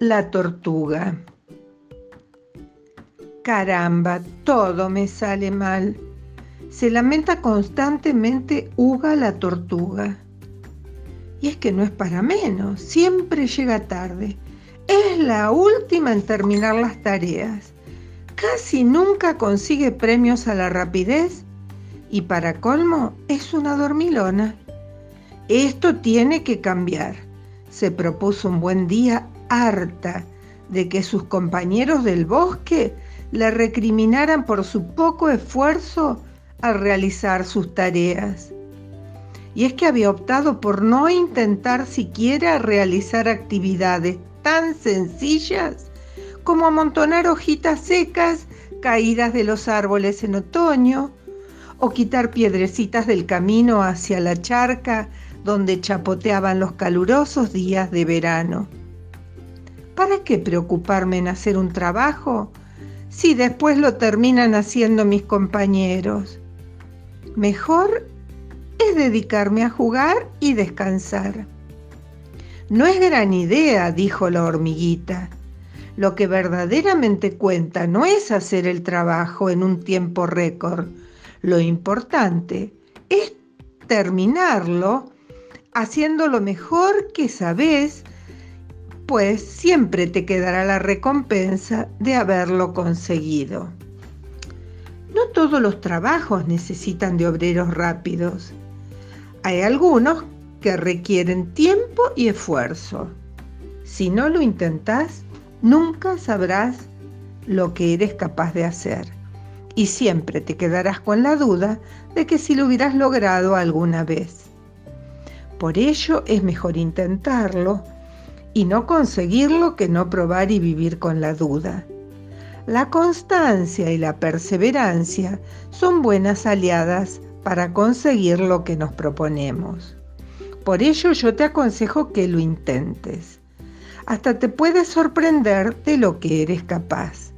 La tortuga. Caramba, todo me sale mal. Se lamenta constantemente Uga la tortuga. Y es que no es para menos, siempre llega tarde. Es la última en terminar las tareas. Casi nunca consigue premios a la rapidez y para colmo es una dormilona. Esto tiene que cambiar. Se propuso un buen día harta de que sus compañeros del bosque le recriminaran por su poco esfuerzo al realizar sus tareas. Y es que había optado por no intentar siquiera realizar actividades tan sencillas como amontonar hojitas secas caídas de los árboles en otoño, o quitar piedrecitas del camino hacia la charca donde chapoteaban los calurosos días de verano. ¿Para qué preocuparme en hacer un trabajo si después lo terminan haciendo mis compañeros? Mejor es dedicarme a jugar y descansar. No es gran idea, dijo la hormiguita. Lo que verdaderamente cuenta no es hacer el trabajo en un tiempo récord. Lo importante es terminarlo haciendo lo mejor que sabes, pues siempre te quedará la recompensa de haberlo conseguido. No todos los trabajos necesitan de obreros rápidos. Hay algunos que requieren tiempo y esfuerzo. Si no lo intentas, nunca sabrás lo que eres capaz de hacer. Y siempre te quedarás con la duda de que si lo hubieras logrado alguna vez. Por ello es mejor intentarlo y no conseguirlo que no probar y vivir con la duda. La constancia y la perseverancia son buenas aliadas para conseguir lo que nos proponemos. Por ello yo te aconsejo que lo intentes. Hasta te puedes sorprender de lo que eres capaz.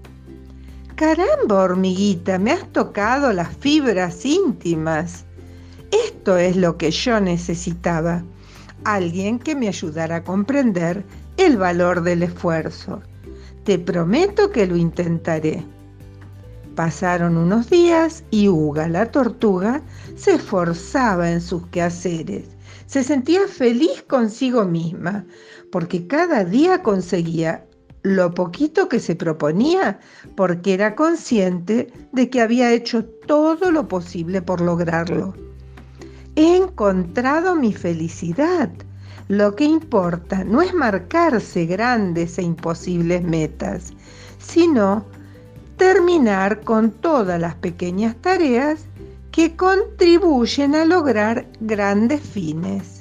Caramba, hormiguita, me has tocado las fibras íntimas. Esto es lo que yo necesitaba. Alguien que me ayudara a comprender el valor del esfuerzo. Te prometo que lo intentaré. Pasaron unos días y Uga, la tortuga, se esforzaba en sus quehaceres. Se sentía feliz consigo misma, porque cada día conseguía lo poquito que se proponía, porque era consciente de que había hecho todo lo posible por lograrlo. He encontrado mi felicidad. Lo que importa no es marcarse grandes e imposibles metas, sino terminar con todas las pequeñas tareas que contribuyen a lograr grandes fines.